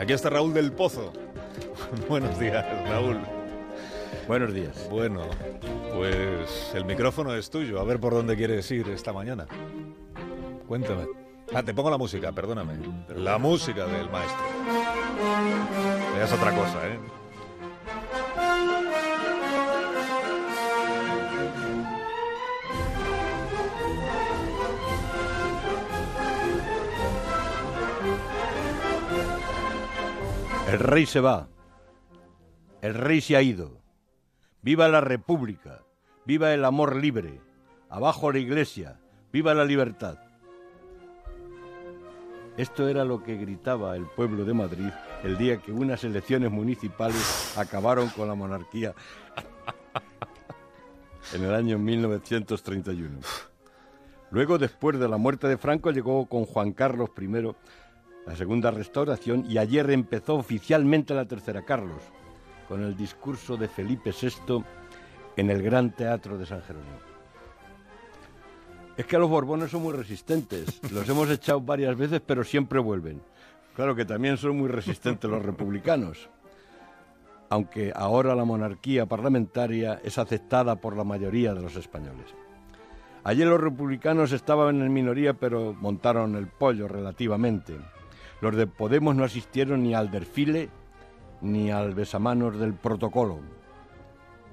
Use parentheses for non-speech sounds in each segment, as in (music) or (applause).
Aquí está Raúl del Pozo. (laughs) Buenos días, Raúl. Buenos días. Bueno, pues el micrófono es tuyo. A ver por dónde quieres ir esta mañana. Cuéntame. Ah, te pongo la música, perdóname. La música del maestro. Es otra cosa, ¿eh? El rey se va. El rey se ha ido. Viva la República. Viva el amor libre. Abajo la Iglesia. Viva la libertad. Esto era lo que gritaba el pueblo de Madrid el día que unas elecciones municipales acabaron con la monarquía (laughs) en el año 1931. Luego, después de la muerte de Franco, llegó con Juan Carlos I la segunda restauración y ayer empezó oficialmente la tercera Carlos, con el discurso de Felipe VI en el Gran Teatro de San Jerónimo. Es que los Borbones son muy resistentes, (laughs) los hemos echado varias veces, pero siempre vuelven. Claro que también son muy resistentes los republicanos, aunque ahora la monarquía parlamentaria es aceptada por la mayoría de los españoles. Ayer los republicanos estaban en minoría, pero montaron el pollo relativamente. Los de Podemos no asistieron ni al desfile ni al besamanos del protocolo.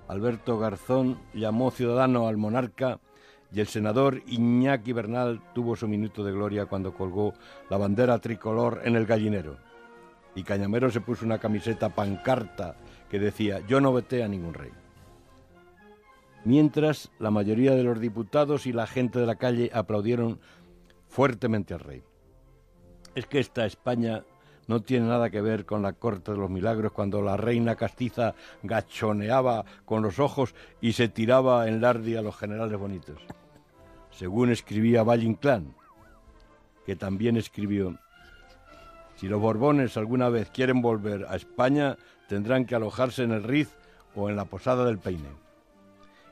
Alberto Garzón llamó ciudadano al monarca y el senador Iñaki Bernal tuvo su minuto de gloria cuando colgó la bandera tricolor en el gallinero. Y Cañamero se puso una camiseta pancarta que decía yo no veté a ningún rey. Mientras la mayoría de los diputados y la gente de la calle aplaudieron fuertemente al rey. Es que esta España no tiene nada que ver con la corte de los milagros cuando la reina castiza gachoneaba con los ojos y se tiraba en lardi a los generales bonitos. Según escribía Valle Inclán, que también escribió, si los Borbones alguna vez quieren volver a España, tendrán que alojarse en el Riz o en la Posada del Peine.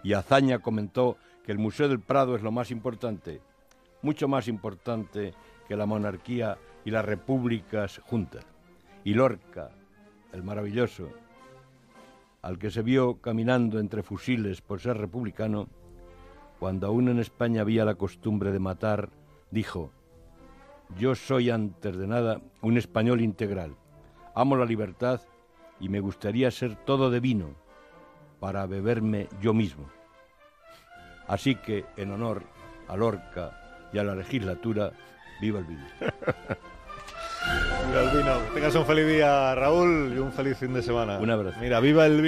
Y Azaña comentó que el Museo del Prado es lo más importante, mucho más importante que la monarquía y las repúblicas juntas. Y Lorca, el maravilloso, al que se vio caminando entre fusiles por ser republicano, cuando aún en España había la costumbre de matar, dijo, yo soy antes de nada un español integral, amo la libertad y me gustaría ser todo de vino para beberme yo mismo. Así que, en honor a Lorca y a la legislatura, viva el vino. (laughs) Viva el vino. Tengas un feliz día, Raúl, y un feliz fin de semana. Un abrazo. Mira, viva el vino.